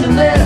sentimental.